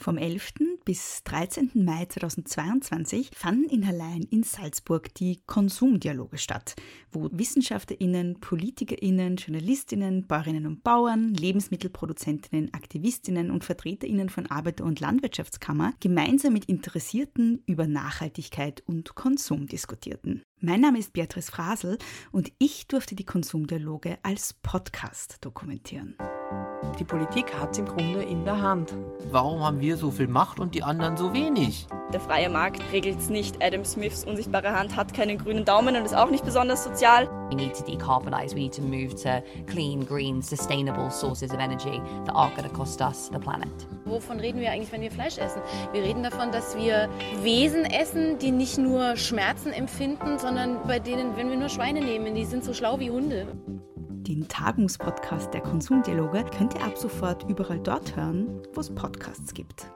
Vom 11. bis 13. Mai 2022 fanden in Hallein in Salzburg die Konsumdialoge statt, wo WissenschaftlerInnen, PolitikerInnen, JournalistInnen, Bäuerinnen und Bauern, Lebensmittelproduzentinnen, AktivistInnen und VertreterInnen von Arbeiter- und Landwirtschaftskammer gemeinsam mit Interessierten über Nachhaltigkeit und Konsum diskutierten. Mein Name ist Beatrice Frasel und ich durfte die Konsumdialoge als Podcast dokumentieren. Die Politik hat es im Grunde in der Hand. Warum haben wir so viel Macht und die anderen so wenig? Der freie Markt regelt es nicht. Adam Smiths unsichtbare Hand hat keinen grünen Daumen und ist auch nicht besonders sozial. We need to decarbonize. We need to move to clean, green, sustainable sources of energy that aren't going to cost us the planet. Wovon reden wir eigentlich, wenn wir Fleisch essen? Wir reden davon, dass wir Wesen essen, die nicht nur Schmerzen empfinden, sondern bei denen, wenn wir nur Schweine nehmen, die sind so schlau wie Hunde. Den Tagungspodcast der Konsumdialoge könnt ihr ab sofort überall dort hören, wo es Podcasts gibt.